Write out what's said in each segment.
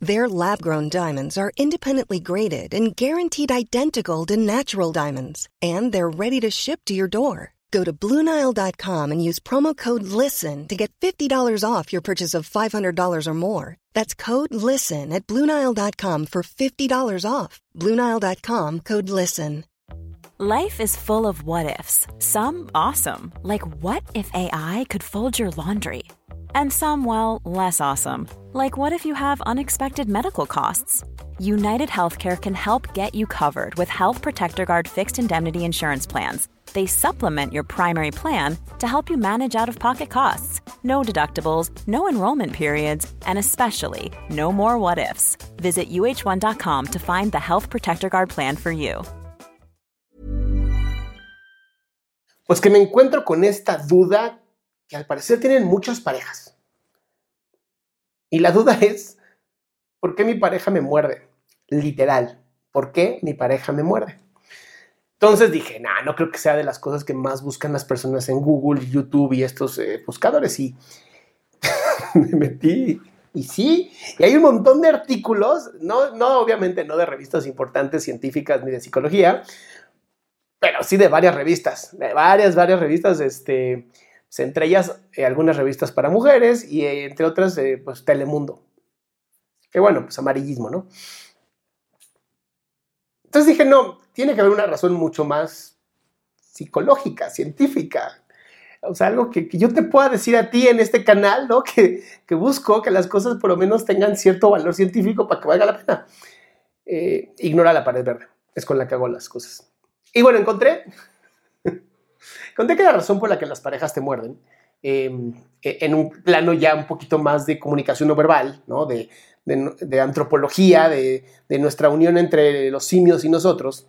Their lab grown diamonds are independently graded and guaranteed identical to natural diamonds, and they're ready to ship to your door. Go to BlueNile.com and use promo code LISTEN to get $50 off your purchase of $500 or more. That's code LISTEN at BlueNile.com for $50 off. BlueNile.com code LISTEN. Life is full of what ifs, some awesome, like what if AI could fold your laundry? And some, well, less awesome, like what if you have unexpected medical costs? United Healthcare can help get you covered with Health Protector Guard fixed indemnity insurance plans. They supplement your primary plan to help you manage out of pocket costs. No deductibles, no enrollment periods, and especially no more what ifs. Visit uh1.com to find the Health Protector Guard plan for you. Pues que me encuentro con esta duda que al parecer tienen muchas parejas. Y la duda es, ¿por qué mi pareja me muerde? Literal, ¿por qué mi pareja me muerde? Entonces dije, nah, no creo que sea de las cosas que más buscan las personas en Google, YouTube y estos eh, buscadores. Y me metí. Y sí, y hay un montón de artículos, no, no, obviamente no de revistas importantes científicas ni de psicología, pero sí de varias revistas, de varias, varias revistas, este, entre ellas eh, algunas revistas para mujeres y eh, entre otras, eh, pues Telemundo. Que bueno, pues amarillismo, ¿no? Entonces dije, no, tiene que haber una razón mucho más psicológica, científica. O sea, algo que, que yo te pueda decir a ti en este canal, ¿no? Que, que, busco que las cosas por lo menos tengan cierto valor científico para que valga la pena. ignora la pared verde, es con la que hago las cosas. Y bueno, encontré, encontré que la razón por la que las parejas te muerden, em, e, en un plano ya un poquito más de comunicación no verbal, ¿no? de, de, de antropología, de, de, nuestra unión entre los simios y nosotros,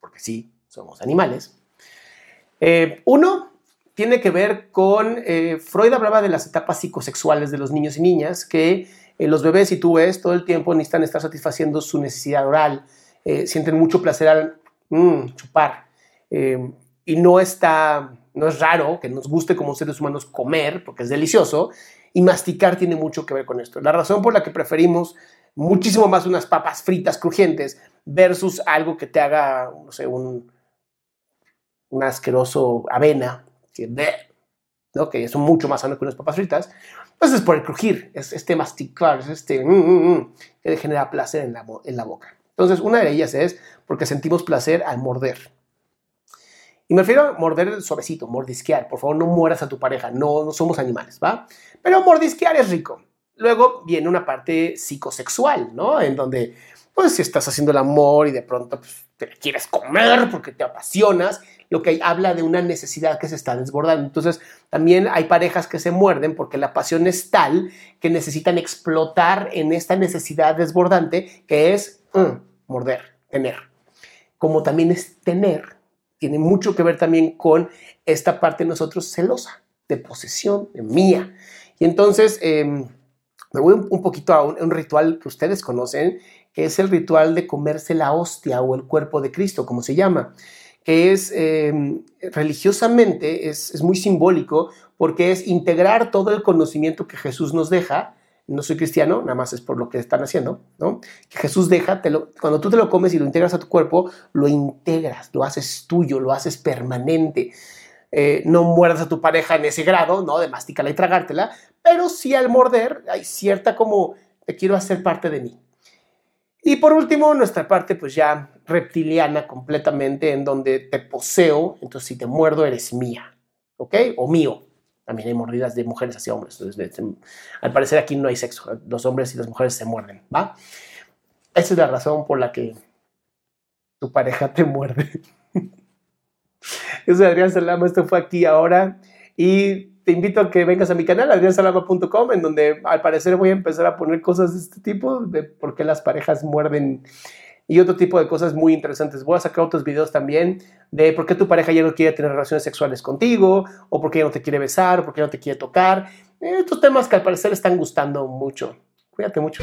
porque sí, somos animales. Eh, uno tiene que ver con, eh, Freud hablaba de las etapas psicosexuales de los niños y niñas, que eh, los bebés, si tú ves, todo el tiempo necesitan estar satisfaciendo su necesidad oral, sienten mucho placer al mmm, chupar. Eh, y no está, no es raro que nos guste como seres humanos comer, porque es delicioso, y masticar tiene mucho que ver con esto. La razón por la que preferimos muchísimo más unas papas fritas crujientes versus algo que te haga, no sé, un, un asqueroso avena, que, ¿no? que son mucho más sanos que unas papas fritas, pues es por el crujir, es este masticar, es este mm, mm, mm, que genera placer en la, en la boca. Entonces, una de ellas es porque sentimos placer al morder. Y me refiero a morder suavecito, mordisquear. Por favor, no mueras a tu pareja, no, no somos animales, ¿va? Pero mordisquear es rico. Luego viene una parte psicosexual, ¿no? En donde, pues, si estás haciendo el amor y de pronto pues, te quieres comer porque te apasionas, lo que habla de una necesidad que se está desbordando. Entonces, también hay parejas que se muerden porque la pasión es tal que necesitan explotar en esta necesidad desbordante que es mm, morder, tener. Como también es tener, tiene mucho que ver también con esta parte de nosotros celosa, de posesión, de mía. Y entonces em, me voy un, poquito a un, ritual que ustedes conocen, que es el ritual de comerse la hostia o el cuerpo de Cristo, como se llama, que es em, religiosamente, es, es muy simbólico porque es integrar todo el conocimiento que Jesús nos deja no soy cristiano, nada más es por lo que están haciendo, ¿no? Que Jesús deja, cuando tú te lo comes y lo integras a tu cuerpo, lo integras, lo haces tuyo, lo haces permanente. Eh, no muerdas a tu pareja en ese grado, ¿no? De mastícala y tragártela, pero sí al morder hay cierta como, te quiero hacer parte de mí. Y por último, nuestra parte pues ya reptiliana completamente, en donde te poseo, entonces si te muerdo eres mía, ¿ok? O mío, también hay mordidas de mujeres hacia hombres. Entonces, al parecer aquí no hay sexo. Los hombres y las mujeres se muerden, ¿va? Esa es la razón por la que tu pareja te muerde. Yo soy Adrián Salama, esto fue aquí ahora. Y te invito a que vengas a mi canal, adriansalama.com, en donde al parecer voy a empezar a poner cosas de este tipo, de por qué las parejas muerden y otro tipo de cosas muy interesantes. Voy a sacar otros videos también de por qué tu pareja ya no quiere tener relaciones sexuales contigo, o por qué ya no te quiere besar, o por qué no te quiere tocar. Estos temas que al parecer están gustando mucho. Cuídate mucho.